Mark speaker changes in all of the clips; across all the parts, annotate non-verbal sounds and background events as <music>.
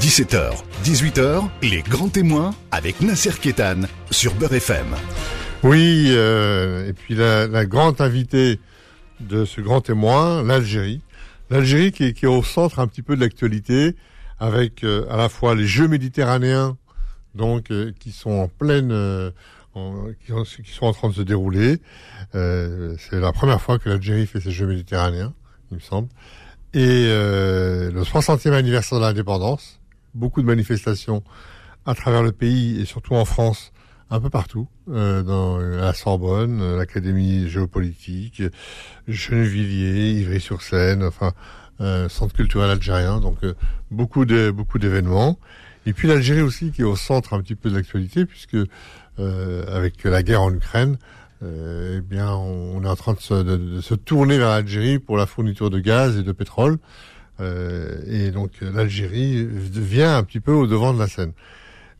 Speaker 1: 17h, 18h, les grands témoins avec Nasser Kétan sur Beurre FM.
Speaker 2: Oui, euh, et puis la, grande invitée de ce grand témoin, l'Algérie. L'Algérie qui, est au centre un petit peu de l'actualité, avec euh, à la fois les Jeux méditerranéens, donc euh, qui sont en pleine, qui, sont en train de se dérouler. C'est la première fois que l'Algérie fait ces Jeux méditerranéens, il me semble. Et le 60e anniversaire de l'indépendance, beaucoup de manifestations à travers le pays et surtout en France un peu partout, euh, dans la Sorbonne, euh, l'Académie géopolitique, Gennevilliers, Ivry-sur-Seine, enfin euh, centre culturel algérien, donc euh, beaucoup de beaucoup d'événements. Et puis l'Algérie aussi qui est au centre un petit peu de l'actualité puisque euh, avec la guerre en Ukraine, eh bien on est en train de se, de, de se tourner vers l'Algérie pour la fourniture de gaz et de pétrole. Et donc l'Algérie vient un petit peu au devant de la scène.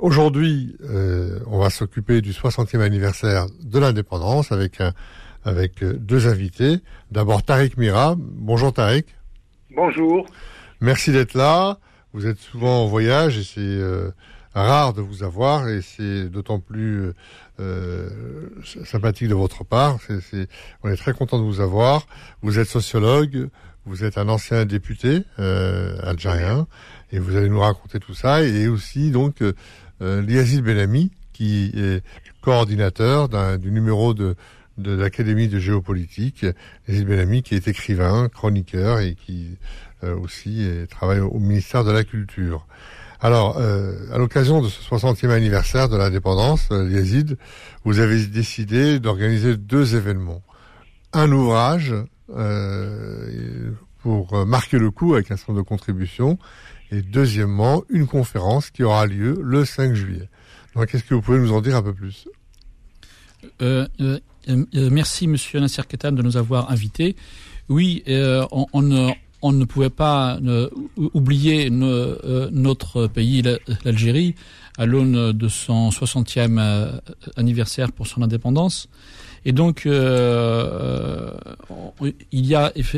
Speaker 2: Aujourd'hui, euh, on va s'occuper du 60e anniversaire de l'indépendance avec un, avec deux invités. D'abord Tariq Mira. Bonjour Tariq.
Speaker 3: Bonjour.
Speaker 2: Merci d'être là. Vous êtes souvent en voyage et c'est euh, rare de vous avoir et c'est d'autant plus euh, sympathique de votre part. On est très content de vous avoir. Vous êtes sociologue, vous êtes un ancien député algérien et vous allez nous raconter tout ça et aussi donc euh, Liazid Benami, qui est coordinateur du numéro de, de l'Académie de géopolitique. Liazid Benami, qui est écrivain, chroniqueur et qui euh, aussi travaille au ministère de la Culture. Alors, euh, à l'occasion de ce 60e anniversaire de l'indépendance, euh, Liazid, vous avez décidé d'organiser deux événements. Un ouvrage euh, pour marquer le coup avec un certain nombre de contributions et deuxièmement, une conférence qui aura lieu le 5 juillet. Donc, qu'est-ce que vous pouvez nous en dire un peu plus?
Speaker 4: Euh, euh, euh, Merci, Monsieur Nasser Ketan, de nous avoir invités. Oui, euh, on, ne pouvait pas euh, oublier no, notre pays, l'Algérie, à l'aune de son 60e anniversaire pour son indépendance. Et donc, euh, il y a eff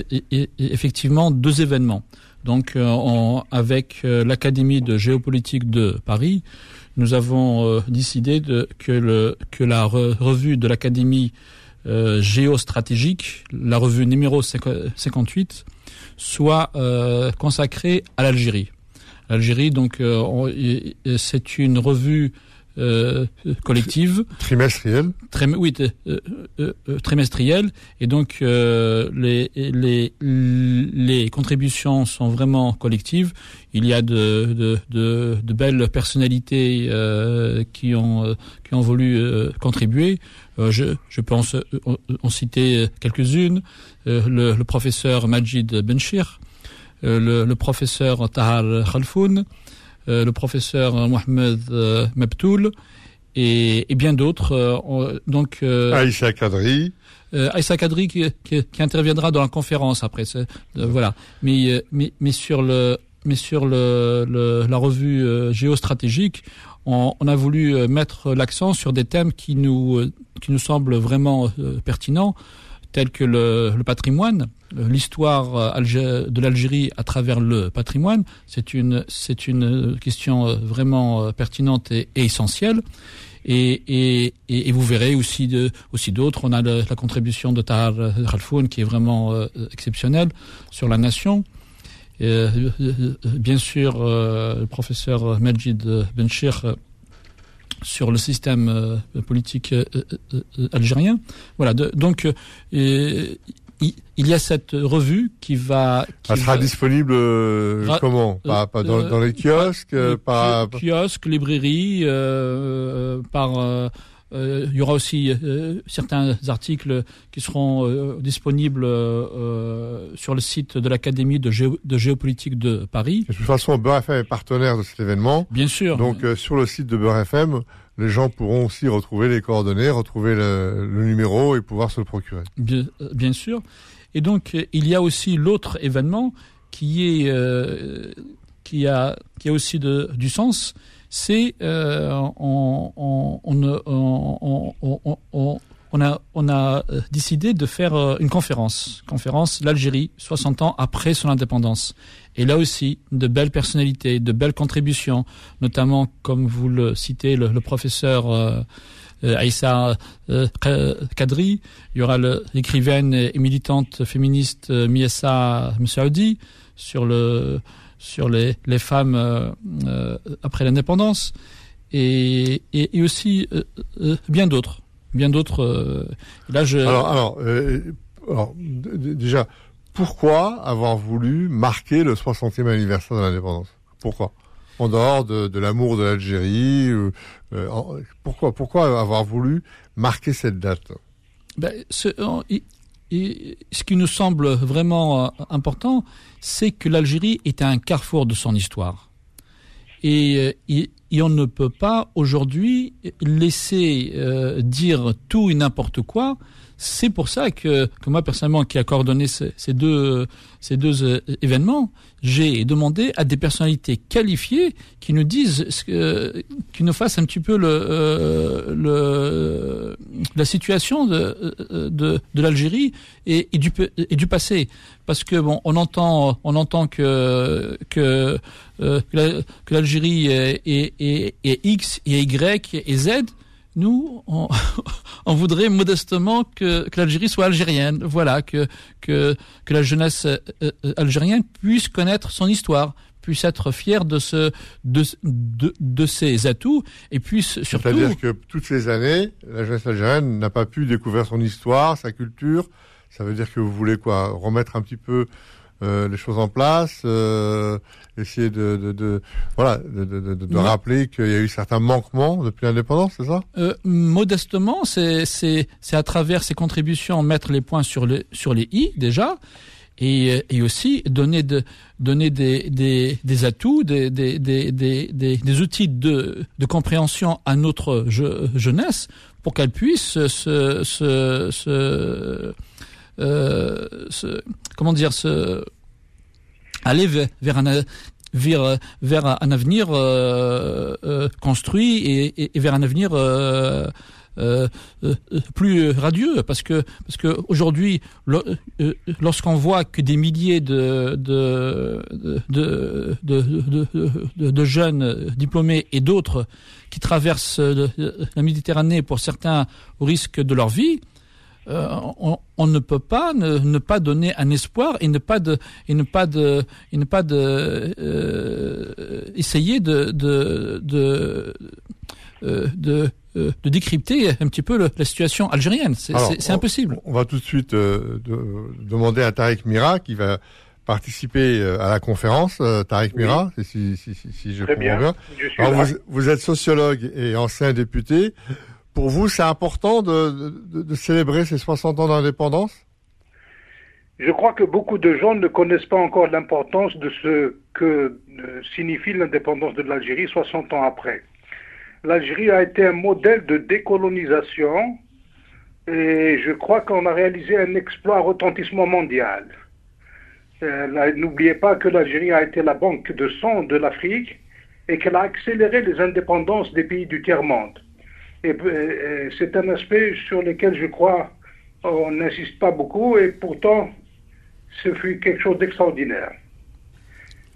Speaker 4: effectivement deux événements. Donc, euh, avec euh, l'Académie de géopolitique de Paris, nous avons euh, décidé de, que, que la re, revue de l'Académie euh, géostratégique, la revue numéro 58, soit euh, consacrée à l'Algérie. L'Algérie, donc, c'est une revue euh, collective.
Speaker 2: Trimestrielle
Speaker 4: Trim, Oui, euh, euh, trimestrielle. Et donc, euh, les, les, les contributions sont vraiment collectives. Il y a de, de, de, de belles personnalités euh, qui, ont, qui ont voulu contribuer. je, je pense en, en citer quelques-unes. Le, le, professeur Majid Benchir, le, le professeur Tahar Khalfoun, euh, le professeur Mohamed euh, Mabtoul et, et bien d'autres. Euh, donc
Speaker 2: euh, Aïssa Kadri.
Speaker 4: Euh, Aïssa Kadri qui, qui, qui, interviendra dans la conférence après. Euh, voilà. Mais, mais, mais sur le mais sur le, le la revue euh, géostratégique, on, on, a voulu mettre l'accent sur des thèmes qui nous qui nous semblent vraiment pertinents tels que le, patrimoine, l'histoire de l'Algérie à travers le patrimoine. C'est une, c'est une question vraiment pertinente et, essentielle. Et, et, et, vous verrez aussi de, aussi d'autres. On a la contribution de Tahar Khalfoun qui est vraiment euh, exceptionnelle sur la nation. Euh, bien sûr, euh, le professeur Majid Benchir sur le système euh, politique euh, euh, algérien. Voilà. De, donc, il y a cette revue qui va. Qui
Speaker 2: Elle sera va, disponible euh, ra, comment? Pas, pas dans, euh, dans, les kiosques
Speaker 4: euh,
Speaker 2: par...
Speaker 4: Kiosques, librairies, par. Il y aura aussi certains articles qui seront disponibles sur le site de l'Académie de, Géo, de, géopolitique de Paris.
Speaker 2: De toute façon, Beurre FM est partenaire de cet événement.
Speaker 4: Bien sûr.
Speaker 2: Donc, sur le site de Beurre FM, les gens pourront aussi retrouver les coordonnées, retrouver le, le numéro et pouvoir se le procurer.
Speaker 4: Bien, bien sûr. Et donc, il y a aussi l'autre événement qui est euh, qui a qui a aussi de, du sens, c'est euh, on, on, a, euh, décidé de faire euh, une conférence, conférence l'Algérie, 60 ans après son indépendance. Et là aussi, de belles personnalités, de belles contributions, notamment, comme vous le citez, le, professeur Aïssa Kadri, il y aura l'écrivaine et militante féministe Miessa Msaoudi sur le sur les, les femmes après l'indépendance et, et, et, aussi bien d'autres bien d'autres. Euh,
Speaker 2: là, je. Alors, alors, euh, alors déjà, pourquoi avoir voulu marquer le 60e anniversaire de l'indépendance? Pourquoi? En dehors de, de l'amour de l'Algérie, euh, pourquoi pourquoi avoir voulu marquer cette date?
Speaker 4: Ben, ce, ce qui nous semble vraiment important, c'est que l'Algérie est un carrefour de son histoire. Et, et, et on ne peut pas aujourd'hui laisser euh, dire tout et n'importe quoi. C'est pour ça que, que moi personnellement, qui a coordonné ces, deux, ces deux euh, événements, j'ai demandé à des personnalités qualifiées qui nous disent, euh, qui nous fassent un petit peu le, euh, le la situation de, de, de l'Algérie et, et, du, passé, parce que bon, on entend, on entend que que euh, l'Algérie est, est, X et Y et Z. Nous, on, <laughs> on voudrait modestement que, que l'Algérie soit algérienne. Voilà, que que que la jeunesse euh, euh, algérienne puisse connaître son histoire, puisse être fière de ce de, de, de ses atouts et puisse surtout.
Speaker 2: C'est-à-dire que toutes ces années, la jeunesse algérienne n'a pas pu découvrir son histoire, sa culture. Ça veut dire que vous voulez quoi remettre un petit peu euh, les choses en place, euh, essayer de, de, de voilà de, de, de rappeler qu'il y a eu certains manquements depuis l'indépendance, c'est ça?
Speaker 4: Euh, Modestement, c'est c'est c'est à travers ces contributions mettre les points sur les sur les i déjà. Et, et aussi donner de donner des, des, des atouts, des, des, des, des, outils de, de compréhension à notre je, jeunesse pour qu'elle puisse se, se, se euh, comment dire, se, aller vers, un vers, vers un avenir euh, euh, construit et, et, vers un avenir euh, euh, plus radieux parce que parce que aujourd'hui lorsqu'on voit que des milliers de de de, de, de, jeunes diplômés et d'autres qui traversent la Méditerranée pour certains au risque de leur vie euh, on, on, ne peut pas ne, ne, pas donner un espoir et ne pas de et ne pas de et ne pas de euh, essayer de de de, euh, de, euh, de décrypter un petit peu le, la situation algérienne. C'est impossible.
Speaker 2: On va tout de suite de, demander à Tariq Mira qui va participer à la conférence. Tariq Mira, si, si, si, si, je comprends bien. bien. Alors, vous, vous, êtes sociologue et ancien député. Pour vous, c'est important de, de, de, célébrer ces 60 ans d'indépendance?
Speaker 3: Je crois que beaucoup de gens ne connaissent pas encore l'importance de ce que euh, signifie l'indépendance de l'Algérie 60 ans après. L'Algérie a été un modèle de décolonisation et je crois qu'on a réalisé un exploit à retentissement mondial. Euh, N'oubliez pas que l'Algérie a été la banque de sang de l'Afrique et qu'elle a accéléré les indépendances des pays du tiers-monde. Et, c'est un aspect sur lequel je crois on n'insiste pas beaucoup et pourtant ce fut quelque chose d'extraordinaire.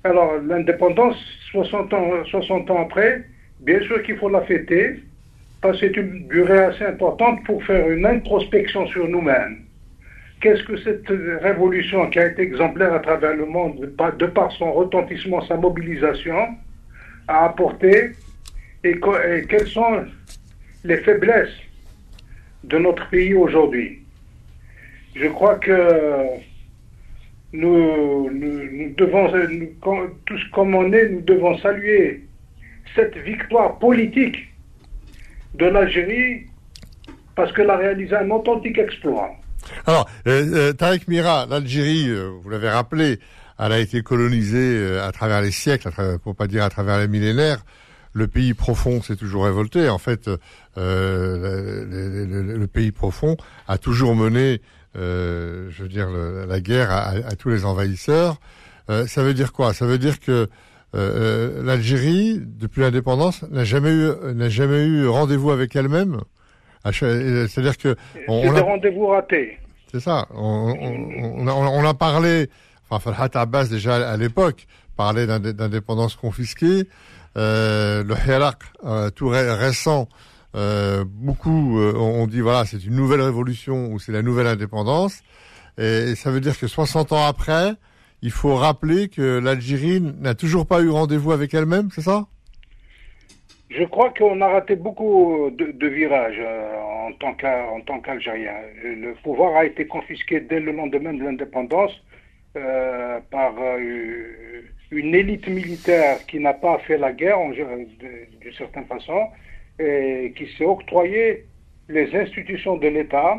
Speaker 3: Alors l'indépendance, 60 ans, 60 ans après, bien sûr qu'il faut la fêter, parce que c'est une durée assez importante pour faire une introspection sur nous-mêmes. Qu'est-ce que cette révolution qui a été exemplaire à travers le monde, de par son retentissement, sa mobilisation, a apporté et, quels sont les faiblesses de notre pays aujourd'hui? Je crois que nous, nous, devons, tous comme on est, nous devons saluer cette victoire politique de l'Algérie parce qu'elle a réalisé un authentique exploit.
Speaker 2: Alors, euh, euh Tarek Mira, l'Algérie, euh, vous l'avez rappelé, elle a été colonisée à travers les siècles, pour pas dire à travers les millénaires le pays profond s'est toujours révolté. En fait, le, pays profond a toujours mené, je veux dire, la guerre à, tous les envahisseurs. Ça veut dire quoi? Ça veut dire que l'Algérie, depuis l'indépendance, n'a jamais eu n'a jamais eu rendez-vous avec elle-même,
Speaker 3: C'est-à-dire que on, des rendez-vous ratés.
Speaker 2: C'est ça. On, on, a, parlé. Enfin, Farhat Abbas déjà à l'époque parlait d'indépendance confisquée. Euh, le Hirak, euh, tout récent, euh, beaucoup euh, ont dit voilà c'est une nouvelle révolution ou c'est la nouvelle indépendance. Et, ça veut dire que 60 ans après, il faut rappeler que l'Algérie n'a toujours pas eu rendez-vous avec elle-même, c'est ça?
Speaker 3: Je crois qu'on a raté beaucoup de, virages en tant qu'Algérien. le pouvoir a été confisqué dès le lendemain de l'indépendance par une élite militaire qui n'a pas fait la guerre d'une certaine façon et qui s'est octroyé les institutions de l'État.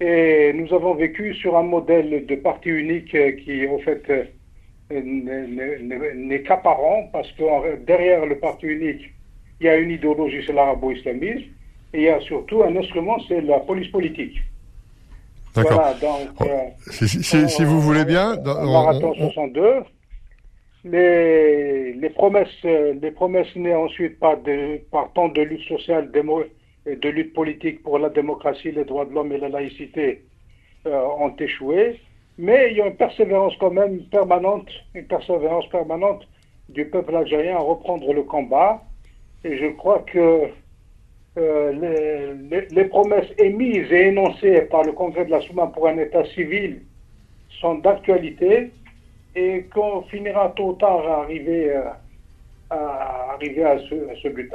Speaker 3: Et nous avons vécu sur un modèle de parti unique qui, en fait, n'est qu'apparent parce que derrière le parti unique, il y a une idéologie, c'est l'arabo-islamisme, et il y a surtout un instrument, c'est la police politique.
Speaker 2: D'accord. oh, si, si, vous voulez bien,
Speaker 3: dans, marathon 62, les, les, promesses, les promesses nées ensuite par, de, par tant de lutte sociale, et de lutte politique pour la démocratie, les droits de l'homme et la laïcité euh, ont échoué. Mais il y a une persévérance quand même permanente, une persévérance permanente du peuple algérien à reprendre le combat. Et je crois que euh, les, promesses émises et énoncées par le Congrès de la Souma pour un État civil sont d'actualité et qu'on finira tôt ou tard à arriver, euh, à, arriver à ce, à ce but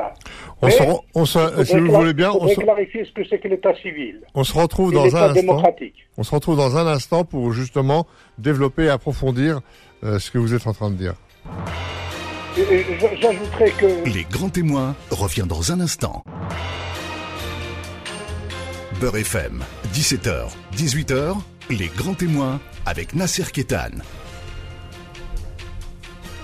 Speaker 2: On se, on se, si vous voulez bien,
Speaker 3: on se clarifier ce que c'est que l'État civil.
Speaker 2: On se retrouve dans un instant. On se retrouve dans un instant pour justement développer et approfondir euh, ce que vous êtes en train de dire.
Speaker 3: J'ajouterais que
Speaker 1: les grands témoins revient dans un instant. Beurre FM, 17h, 18h, les grands témoins avec Nasser Kétan.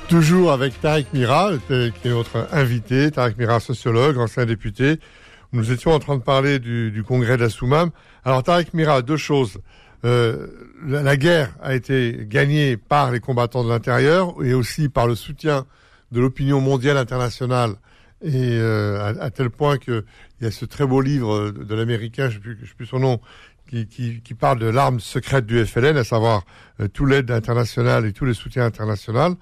Speaker 2: Toujours avec Tarek Mira, qui est notre invité, Tarek Mira, sociologue, ancien député. Nous étions en train de parler du, congrès de la Soumam. Alors Tarek Mira, deux choses. Euh, la, guerre a été gagnée par les combattants de l'intérieur et aussi par le soutien de l'opinion mondiale internationale et euh, à, tel point que il y a ce très beau livre de l'américain, je ne sais, plus son nom, qui, qui, qui parle de l'arme secrète du FLN, à savoir euh, tout l'aide internationale et tous les soutiens internationaux.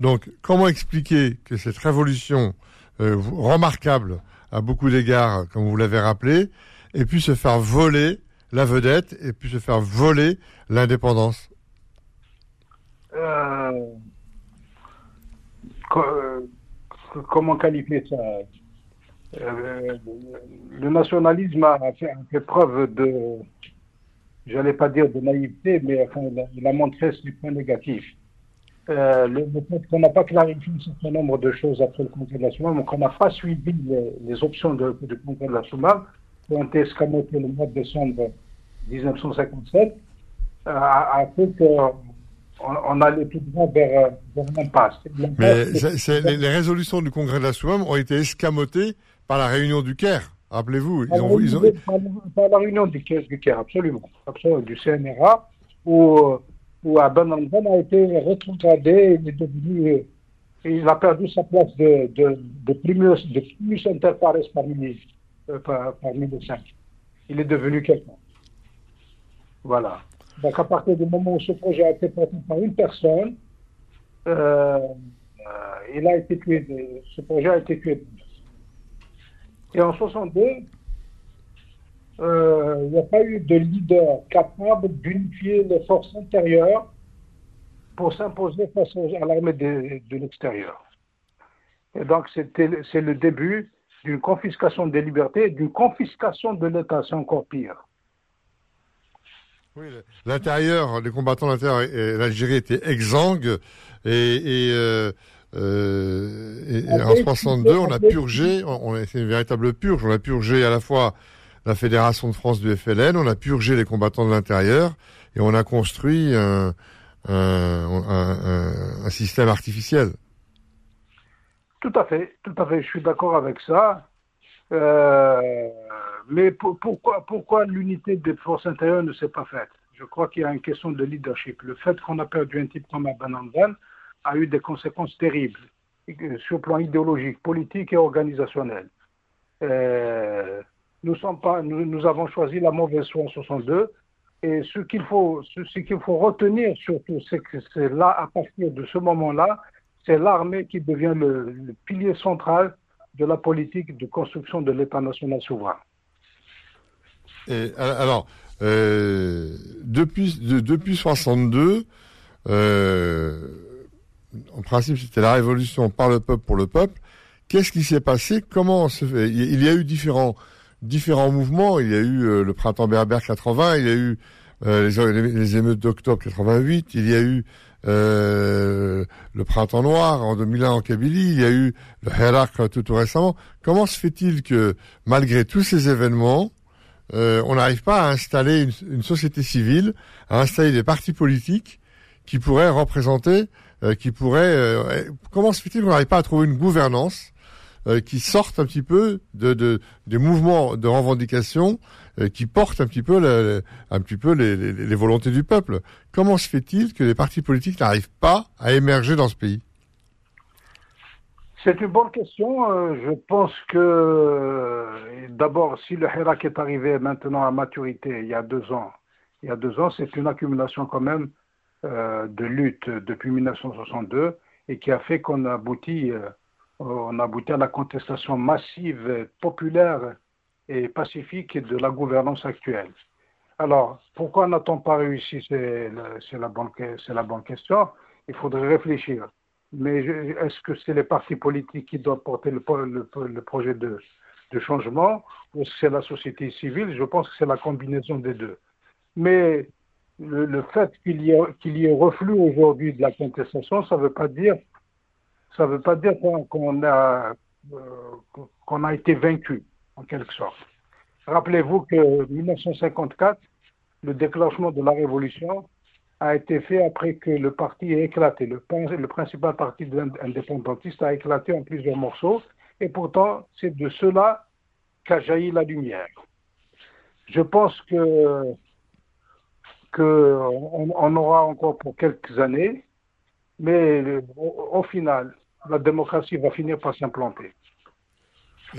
Speaker 2: Donc, comment expliquer que cette révolution euh, remarquable à beaucoup d'égards, comme vous l'avez rappelé, ait pu se faire voler la vedette et pu se faire voler l'indépendance?
Speaker 3: Euh, euh, Comment qualifier ça? Le nationalisme a fait, preuve de, j'allais pas dire de naïveté, mais il a montré ses points négatifs. Euh, le, fait qu'on n'a pas clarifié un certain nombre de choses après le Congrès de la Soumam, qu'on n'a pas suivi les, options du Congrès de la Soumam, qui ont été escamotées le mois de décembre 1957, euh, a, fait qu'on on allait tout droit vers, vers l'impasse.
Speaker 2: Mais les, résolutions du Congrès de la Soumam ont été escamotées par la réunion du Caire. Rappelez-vous,
Speaker 3: ils ont, ils ont... par, la réunion du Caire, absolument, absolument, du CNRA, où où Aben a été rétrogradé, il est devenu, il a perdu sa place de, de, de primus, de inter parmi, euh, parmi les cinq. Il est devenu quelqu'un. Voilà. Donc à partir du moment où ce projet a été porté par une personne, euh, euh, il a été tué. ce projet a été tué. Et en 62, euh, il n'y a pas eu de leader capable d'unifier les forces intérieures pour s'imposer face à l'armée de, l'extérieur. Et donc, c'est le début d'une confiscation des libertés, d'une confiscation de l'État, c'est encore pire.
Speaker 2: Oui, l'intérieur, les combattants de l'intérieur, l'Algérie était exsangue et, euh, euh, en 62, on a purgé, on, a fait une véritable purge, on a purgé à la fois la Fédération de France du FLN, on a purgé les combattants de l'intérieur et on a construit un, système artificiel.
Speaker 3: Tout à fait, tout à fait, je suis d'accord avec ça. Euh, mais pourquoi, pourquoi l'unité des forces intérieures ne s'est pas faite? Je crois qu'il y a une question de leadership. Le fait qu'on a perdu un type comme Abanandan a eu des conséquences terribles sur le plan idéologique, politique et organisationnel. Euh, nous, avons choisi la mauvaise foi en 62. Et ce qu'il faut, retenir surtout, c'est que c'est là, à partir de ce moment-là, c'est l'armée qui devient le, pilier central de la politique de construction de l'État national souverain.
Speaker 2: Alors, euh, depuis, depuis 62, euh, en principe, c'était la révolution par le peuple pour le peuple. Qu'est-ce qui s'est passé? Comment se fait? Il y a eu différents différents mouvements. Il y a eu euh, le printemps berbère 80, il y a eu euh, les, émeutes d'octobre 88, il y a eu euh, le printemps noir en 2001 en Kabylie, il y a eu le Hirak tout, tout récemment. Comment se fait-il que malgré tous ces événements, on n'arrive pas à installer une, une, société civile, à installer des partis politiques qui pourraient représenter, qui pourraient... comment se fait-il qu'on n'arrive pas à trouver une gouvernance euh, qui sortent un petit peu de, de des mouvements de revendication euh, qui portent un petit peu, un petit peu les, volontés du peuple. Comment se fait-il que les partis politiques n'arrivent pas à émerger dans ce pays?
Speaker 3: C'est une bonne question. Euh, je pense que d'abord, si le Hirak est arrivé maintenant à maturité il y a deux ans, il y a deux ans, c'est une accumulation quand même de luttes depuis 1962 et qui a fait qu'on a abouti on aboutit à la contestation massive, populaire et pacifique de la gouvernance actuelle. Alors, pourquoi n'a-t-on pas réussi? C'est la, bonne, question. Il faudrait réfléchir. Mais est-ce que c'est les partis politiques qui doivent porter le, projet de, changement ou c'est la société civile? Je pense que c'est la combinaison des deux. Mais le, fait qu'il y, y, ait reflux aujourd'hui de la contestation, ça ne veut pas dire ça ne veut pas dire qu'on a, euh, qu'on a été vaincu, en quelque sorte. Rappelez-vous que 1954, le déclenchement de la révolution a été fait après que le parti ait éclaté. Le, le principal parti indépendantiste a éclaté en plusieurs morceaux, et pourtant, c'est de cela qu'a jailli la lumière. Je pense que qu'on on aura encore pour quelques années, mais au final, la démocratie va finir par s'implanter. <clears throat>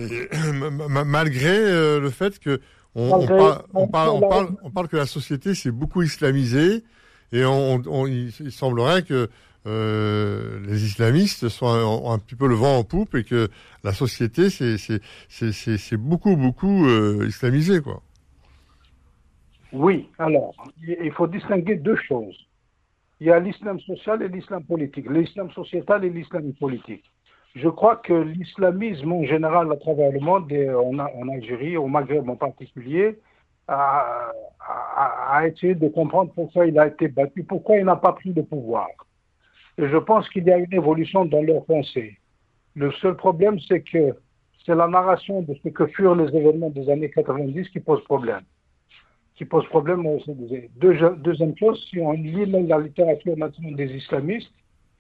Speaker 2: Malgré euh, le fait que on, parle, que la société s'est beaucoup islamisée et il, semblerait que euh, les islamistes soient un, un, petit peu le vent en poupe et que la société c'est beaucoup beaucoup euh, islamisé quoi.
Speaker 3: Oui, alors il faut distinguer deux choses il y a l'islam social et l'islam politique, l'islam sociétal et l'islam politique. Je crois que l'islamisme en général à travers le monde, et en, Algérie, au Maghreb en particulier, a, essayé de comprendre pourquoi il a été battu, pourquoi il n'a pas pris le pouvoir. Et je pense qu'il y a une évolution dans leur pensée. Le seul problème, c'est que c'est la narration de ce que furent les événements des années 90 qui pose problème qui pose problème Deuxième chose, si on lit la littérature maintenant des islamistes,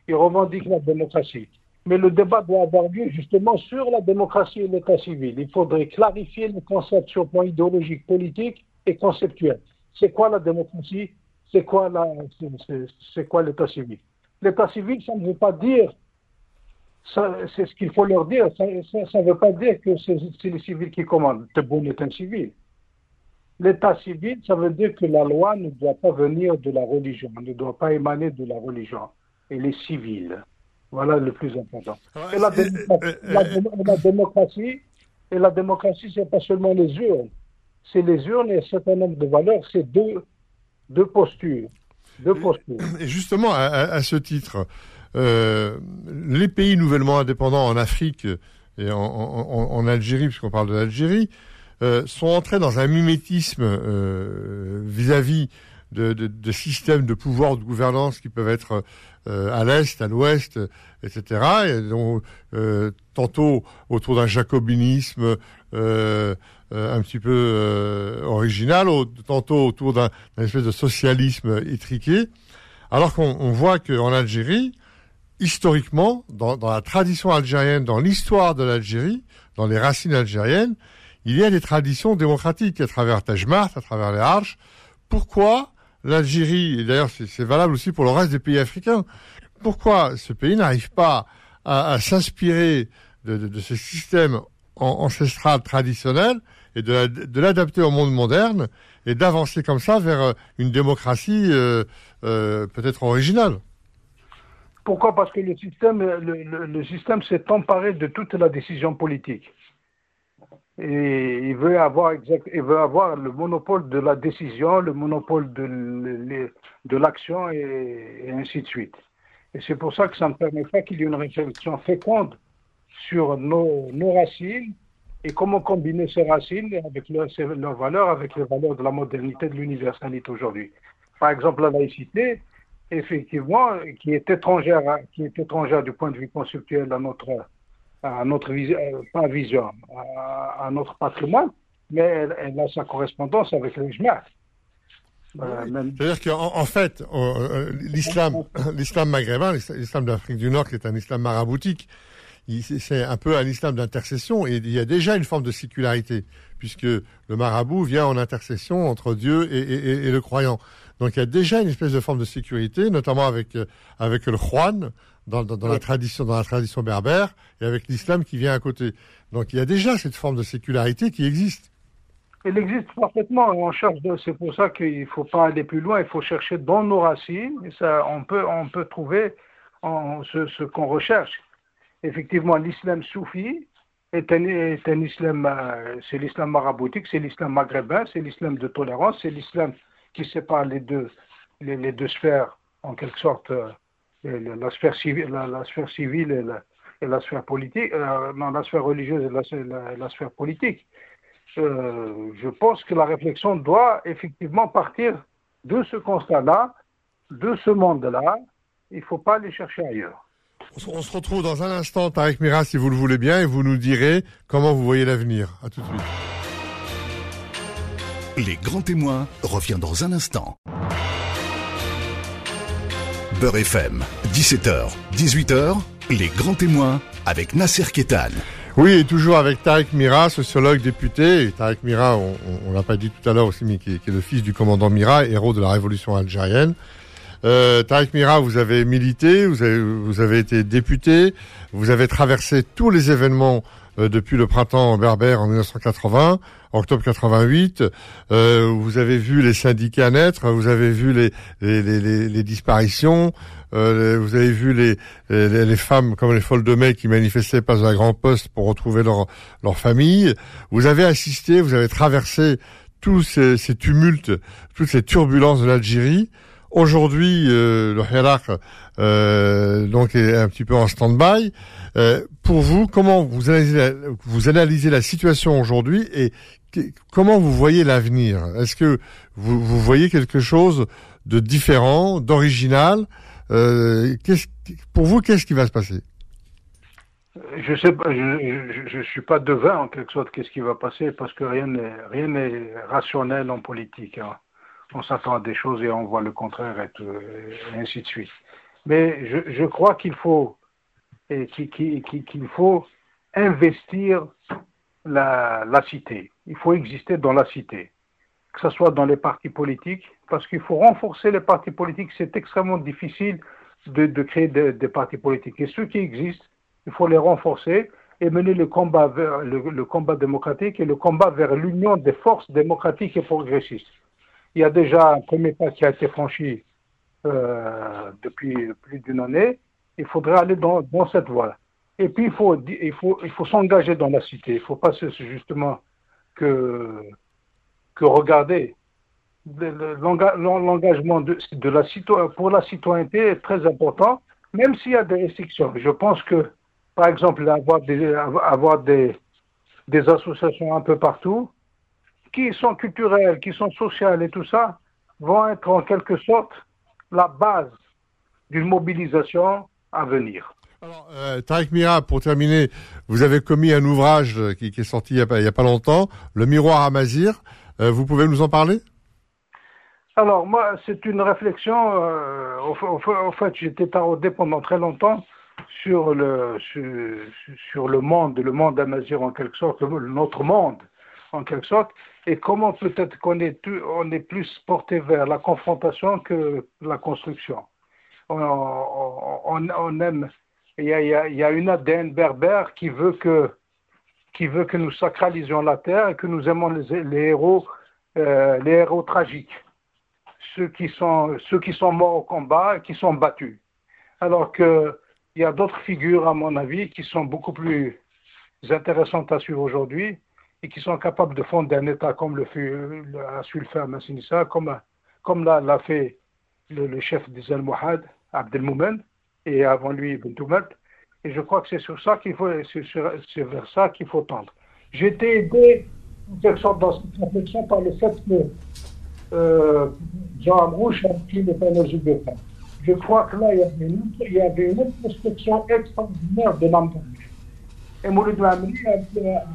Speaker 3: ils revendiquent la démocratie. Mais le débat doit avoir lieu justement sur la démocratie et l'état civil. Il faudrait clarifier le concept sur le plan idéologique, politique et conceptuel. C'est quoi la démocratie? C'est quoi l'état civil? L'état civil, ça ne veut pas dire, c'est ce qu'il faut leur dire, ça ne veut pas dire que c'est les civils qui commandent. Bon, est un civil. L'état civil, ça veut dire que la loi ne doit pas venir de la religion, ne doit pas émaner de la religion. Elle est civile. Voilà le plus important. Et la, démocratie, et la démocratie, c'est pas seulement les urnes. C'est les urnes et un certain nombre de valeurs. C'est deux, deux postures. Deux postures. <clears throat>
Speaker 2: Et justement, à, ce titre, euh, les pays nouvellement indépendants en Afrique et en, en Algérie, puisqu'on parle de l'Algérie, euh, sont entrés dans un mimétisme euh, vis-à-vis de, de, de, systèmes de pouvoir de gouvernance qui peuvent être euh, à l'est, à l'ouest, etc. Et donc, tantôt autour d'un jacobinisme un petit peu original, tantôt autour d'un espèce de socialisme étriqué, alors qu'on voit qu'en Algérie, historiquement, dans, dans, la tradition algérienne, dans l'histoire de l'Algérie, dans les racines algériennes, il y a des traditions démocratiques à travers Tajmart, à travers les Arches. Pourquoi l'Algérie, et d'ailleurs c'est valable aussi pour le reste des pays africains, pourquoi ce pays n'arrive pas à, s'inspirer de, ce système ancestral traditionnel et de l'adapter au monde moderne et d'avancer comme ça vers une démocratie peut-être originale?
Speaker 3: Pourquoi? Parce que le système, le, système s'est emparé de toute la décision politique. Et il veut avoir, il veut avoir le monopole de la décision, le monopole de, l'action et, ainsi de suite. Et c'est pour ça que ça ne permet pas qu'il y ait une réflexion féconde sur nos, nos, racines et comment combiner ces racines avec leurs valeurs, avec les valeurs de la modernité, de l'universalité aujourd'hui. Par exemple, la laïcité, effectivement, qui est étrangère, qui est étrangère du point de vue conceptuel à notre, à notre euh, pas vision, à, notre patrimoine, mais elle, a sa correspondance avec les
Speaker 2: euh, C'est-à-dire qu'en en fait, euh, l'islam, l'islam maghrébin, l'islam d'Afrique du Nord, qui est un islam maraboutique, c'est un peu un islam d'intercession et il y a déjà une forme de sécularité puisque le marabout vient en intercession entre Dieu et, et, et le croyant. Donc il y a déjà une espèce de forme de sécurité, notamment avec avec le Juan dans, dans, la tradition dans la tradition berbère et avec l'islam qui vient à côté. Donc il y a déjà cette forme de sécularité qui existe.
Speaker 3: Elle existe parfaitement. On cherche. C'est pour ça qu'il faut pas aller plus loin. Il faut chercher dans nos racines. Et ça, on peut on peut trouver en, ce, ce qu'on recherche. Effectivement, l'islam soufi est un, est un islam, euh, c'est l'islam maraboutique, c'est l'islam maghrébin, c'est l'islam de tolérance, c'est l'islam qui sépare les deux, les, deux sphères, en quelque sorte, euh, la, sphère civile, la, sphère civile et la, sphère politique, euh, non, la sphère religieuse et la, sphère politique. Euh, je pense que la réflexion doit effectivement partir de ce constat-là, de ce monde-là. Il ne faut pas aller chercher ailleurs.
Speaker 2: On se retrouve dans un instant, Tarek Mira, si vous le voulez bien, et vous nous direz comment vous voyez l'avenir. À tout de suite.
Speaker 1: Les grands témoins revient dans un instant. Beurre FM, 17h, 18h, les grands témoins avec Nasser Ketal.
Speaker 2: Oui, et toujours avec Tarek Mira, sociologue député. Tarek Mira, on, on, l'a pas dit tout à l'heure aussi, mais qui est, le fils du commandant Mira, héros de la révolution algérienne. Euh, Tarek Mira, vous avez milité, vous avez été député, vous avez traversé tous les événements euh, depuis le printemps berbère en 1980, octobre 88. Euh, vous avez vu les syndicats naître, vous avez vu les, les, les, les disparitions, euh, vous avez vu les, les, femmes comme les folles de mai qui manifestaient pas à grand poste pour retrouver leur, leur famille. Vous avez assisté, vous avez traversé tous ces, ces tumultes, toutes ces turbulences de l'Algérie. Aujourd'hui, euh, le Hirak euh, donc est un petit peu en stand-by. Euh, pour vous, comment vous analysez la, vous analysez la situation aujourd'hui et comment vous voyez l'avenir? Est-ce que vous, vous, voyez quelque chose de différent, d'original? Euh, Pour vous, qu'est-ce qui va se passer?
Speaker 3: Je sais pas, je, je, suis pas devin en quelque sorte qu'est-ce qui va passer parce que rien n'est rien n'est rationnel en politique. Hein on s'attend à des choses et on voit le contraire et, ainsi de suite. Mais je, crois qu'il faut, qu'il faut investir la, cité. Il faut exister dans la cité, que ce soit dans les partis politiques, parce qu'il faut renforcer les partis politiques. C'est extrêmement difficile de, créer des, partis politiques. Et ceux qui existent, il faut les renforcer et mener le combat vers le combat démocratique et le combat vers l'union des forces démocratiques et progressistes il y a déjà un premier pas qui a été franchi euh, depuis plus d'une année. Il faudrait aller dans, cette voie. Et puis, il faut, il faut, il faut s'engager dans la cité. Il ne faut pas justement que, que regarder. L'engagement de, de la pour la citoyenneté est très important, même s'il y a des restrictions. Je pense que, par exemple, avoir des, avoir des, des associations un peu partout, qui sont culturelles, qui sont sociales et tout ça, vont être en quelque sorte la base d'une mobilisation à venir.
Speaker 2: Alors, euh, Tarek Mira, pour terminer, vous avez commis un ouvrage qui, est sorti il n'y a, pas longtemps, Le Miroir à Mazir. Euh, vous pouvez nous en parler?
Speaker 3: Alors, moi, c'est une réflexion. Euh, au, fait, j'étais taraudé pendant très longtemps sur le, sur, le monde, le monde à Mazir en quelque sorte, notre monde en quelque sorte et comment peut-être qu'on est, plus porté vers la confrontation que la construction. On, aime, il y, a, une ADN berbère qui veut que nous sacralisions la terre et que nous aimons les, héros, euh, les héros tragiques, ceux qui sont ceux qui sont morts au combat et qui sont battus. Alors que il y a d'autres figures, à mon avis, qui sont beaucoup plus intéressantes à suivre aujourd'hui et qui sont capables de fonder un État comme le fut, a su le faire Massinissa, comme, comme l'a fait le, chef des Al-Muhad, Abdelmoumen, et avant lui Ibn Et je crois que c'est sur ça qu'il faut, c'est vers ça qu'il faut tendre. J'ai été aidé dans cette réflexion par le fait que euh, Jean Amrouche a pris le de Je crois que là, il y avait une, il y avait une extraordinaire de l'âme et Mouloud Mamri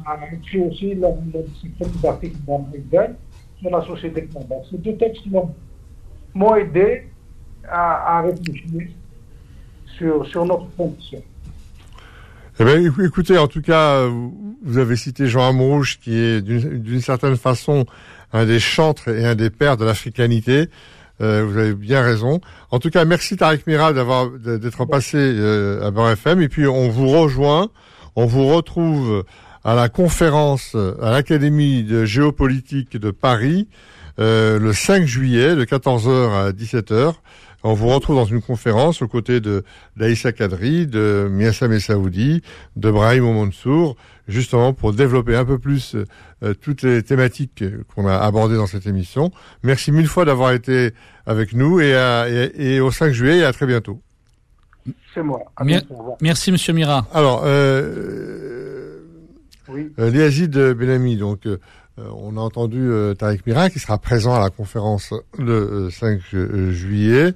Speaker 3: a écrit aussi le discipline d'article d'Amrivel sur la société de combat. Ces deux textes m'ont aidé à, à réfléchir sur, sur notre condition.
Speaker 2: Eh bien, écoutez, en tout cas, vous avez cité Jean Amrouche, qui est d'une certaine façon un des chantres et un des pères de l'africanité. Euh, vous avez bien raison. En tout cas, merci Tariq Mira d'avoir d'être passé euh, à Beurre FM. Et puis, on vous rejoint. On vous retrouve à la conférence à l'Académie de géopolitique de Paris euh, le 5 juillet de 14h à 17h. On vous retrouve dans une conférence aux côtés de d'Aïssa Kadri, de Miassam Saoudi, de Brahim Mansour, justement pour développer un peu plus euh, toutes les thématiques qu'on a abordées dans cette émission. Merci mille fois d'avoir été avec nous et, et, au 5 juillet et à très bientôt.
Speaker 3: C'est moi.
Speaker 4: merci, Monsieur Mira.
Speaker 2: Alors, euh, oui. Euh, Benami, donc euh, on a entendu euh, Tariq Mira qui sera présent à la conférence le 5 juillet.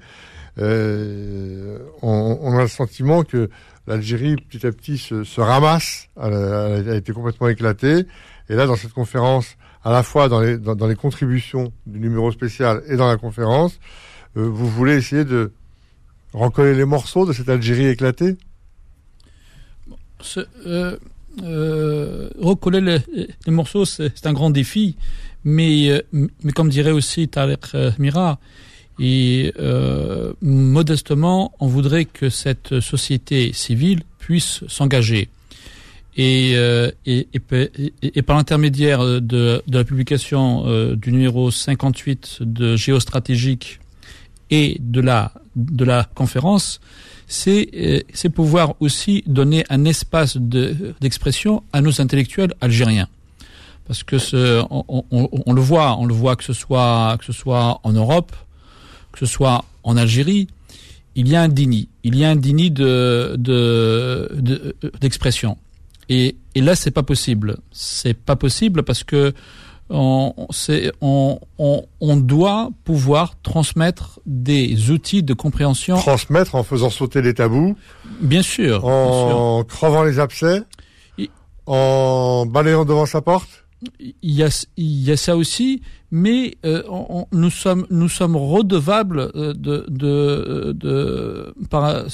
Speaker 2: On, a le sentiment que l'Algérie petit à petit se, ramasse, elle a, été complètement éclatée. Et là, dans cette conférence, à la fois dans les, dans les contributions du numéro spécial et dans la conférence, vous voulez essayer de recoller les morceaux de cette Algérie éclatée
Speaker 4: euh, euh, Recoller les, morceaux, c'est un grand défi, mais, euh, mais comme dirait aussi Tarek Mira, et modestement, on voudrait que cette société civile puisse s'engager. Et, et, par l'intermédiaire de, de, la publication du numéro 58 de Géostratégique et de la de la conférence, c'est euh, pouvoir aussi donner un espace d'expression à nos intellectuels algériens, parce que ce, on, le voit, on le voit que ce soit que ce soit en Europe, que ce soit en Algérie, il y a un déni, il y a un déni de d'expression. De, et, et là, c'est pas possible. C'est pas possible parce que on, on, on, doit pouvoir transmettre des outils de compréhension.
Speaker 2: Transmettre en faisant sauter les tabous.
Speaker 4: Bien sûr.
Speaker 2: En crevant les abcès. en balayant devant sa porte.
Speaker 4: Il y a, il y a ça aussi, mais euh, nous sommes nous sommes redevables euh, de, de, de par,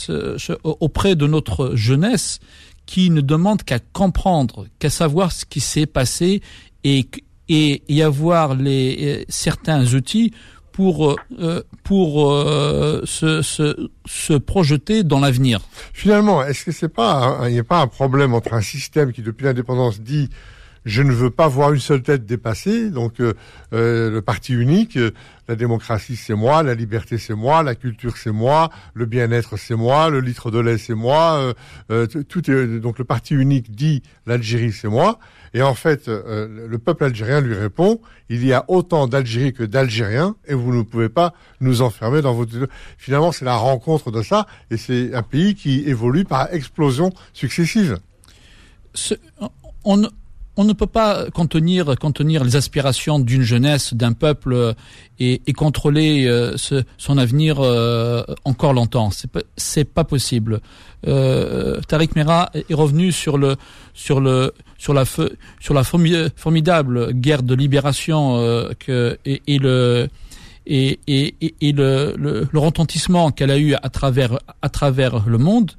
Speaker 4: auprès de notre jeunesse qui ne demande qu'à comprendre, qu'à savoir ce qui s'est passé et, et y avoir les, euh, certains outils pour euh, pour euh, se, se, se, projeter dans l'avenir.
Speaker 2: Finalement, est-ce que c'est pas il n'y a pas un problème entre un système qui depuis l'indépendance dit je ne veux pas voir une seule tête dépassée. Donc euh, euh le parti unique, euh, la démocratie c'est moi, la liberté c'est moi, la culture c'est moi, le bien-être c'est moi, le litre de lait c'est moi. Euh, tout est donc le parti unique dit l'Algérie c'est moi. Et en fait, le peuple algérien lui répond il y a autant d'Algérie que d'Algériens et vous ne pouvez pas nous enfermer dans votre. Finalement, c'est la rencontre de ça et c'est un pays qui évolue par explosion successive.
Speaker 4: Ce, on, on ne peut pas contenir, contenir les aspirations d'une jeunesse, d'un peuple euh, et, contrôler euh, son avenir euh, encore longtemps. C'est pas, pas possible. Euh, Tariq Mera est revenu sur le sur le sur la sur la formidable guerre de libération que et, le et, et, et le, le, le retentissement qu'elle a eu à travers à travers le monde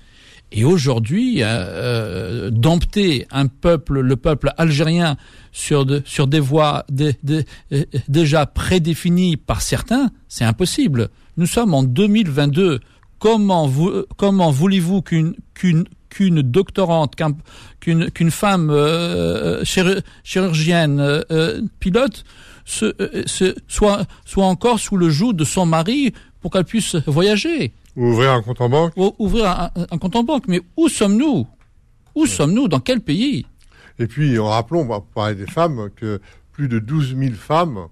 Speaker 4: et aujourd'hui, euh, euh, dompter un peuple, le peuple algérien, sur, de, sur des voies euh, déjà prédéfinies par certains, c'est impossible. Nous sommes en 2022. Comment, vous, comment voulez-vous qu'une qu'une qu'une doctorante, qu'une femme euh, chirurgienne, pilote, se, se, soit encore sous le joug de son mari pour qu'elle puisse voyager?
Speaker 2: Ou ouvrir un compte en banque.
Speaker 4: Ou ouvrir un, compte en banque. Mais où sommes-nous? Où sommes-nous? Dans quel pays?
Speaker 2: Et puis, rappelons, on va parler des femmes, que plus de 12 000 femmes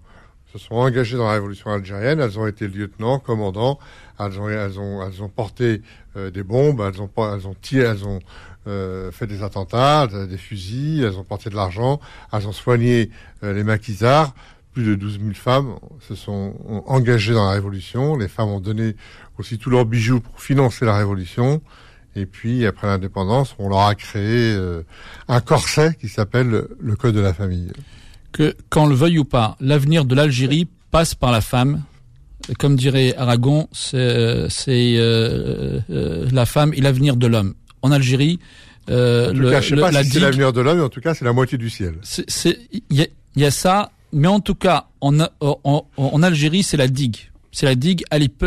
Speaker 2: se sont engagées dans la révolution algérienne. Elles ont été lieutenants, commandants. Elles ont, elles ont, elles ont porté euh, des bombes. Elles ont, elles ont tiré, elles ont euh, fait des attentats, des fusils. Elles ont porté de l'argent. Elles ont soigné euh, les maquisards. Plus de 12 000 femmes se sont engagées dans la révolution. Les femmes ont donné aussi tous leurs bijoux pour financer la révolution. Et puis, après l'indépendance, on leur a créé un corset qui s'appelle le Code de la famille
Speaker 4: que, qu'on le veuille ou pas, l'avenir de l'Algérie passe par la femme. Comme dirait Aragon, c'est, c'est euh, euh, la femme et l'avenir de l'homme. En Algérie,
Speaker 2: euh, en tout le, cas, je sais pas si c'est l'avenir de l'homme, mais en tout cas, c'est la moitié du ciel.
Speaker 4: Il y, y, a ça, mais en tout cas, en, en, en Algérie, c'est la digue. C'est la digue, elle est,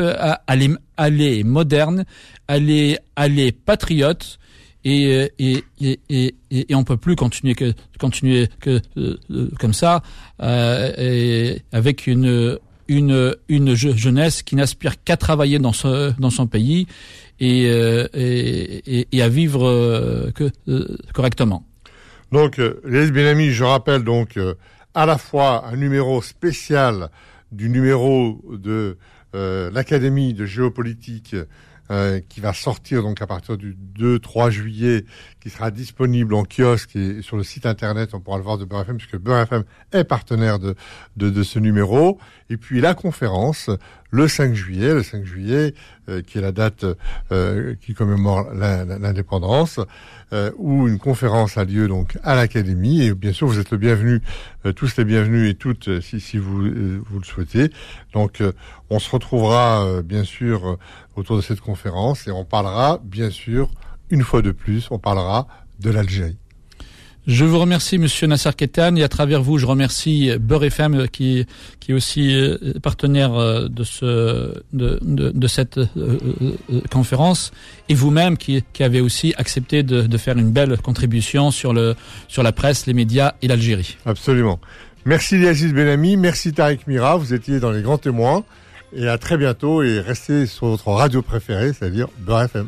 Speaker 4: elle est, elle est moderne, elle est, elle est patriote, et, et, et, et, et on peut plus continuer que continuer que euh, comme ça euh, et avec une une une jeunesse qui n'aspire qu'à travailler dans dans son pays et euh, et, et, à vivre euh, que correctement.
Speaker 2: Donc les bien je rappelle donc à la fois un numéro spécial du numéro de l'Académie de géopolitique euh, qui va sortir donc à partir du 2-3 juillet, qui sera disponible en kiosque et sur le site internet, on pourra le voir de Beurre puisque Beurre est partenaire de, de, de, ce numéro. Et puis la conférence, le 5 juillet, le 5 juillet, euh, qui est la date euh, qui commémore l'indépendance, euh, où une conférence a lieu donc à l'académie. Et bien sûr, vous êtes le bienvenu, tous les bienvenus et toutes, si, si vous, vous le souhaitez. Donc, on se retrouvera bien sûr autour de cette conférence et on parlera bien sûr une fois de plus, on parlera de l'Algérie.
Speaker 4: Je vous remercie, Monsieur Nasser Ketan, et à travers vous, je remercie Beurre FM qui, qui est aussi euh, partenaire euh, de ce de, de, de cette euh, conférence, et vous-même qui, qui avez aussi accepté de, de faire une belle contribution sur le sur la presse, les médias et l'Algérie.
Speaker 2: Absolument. Merci Yazid Benami, merci Tariq Mira, vous étiez dans les grands témoins, et à très bientôt, et restez sur votre radio préférée, c'est-à-dire Beurre FM.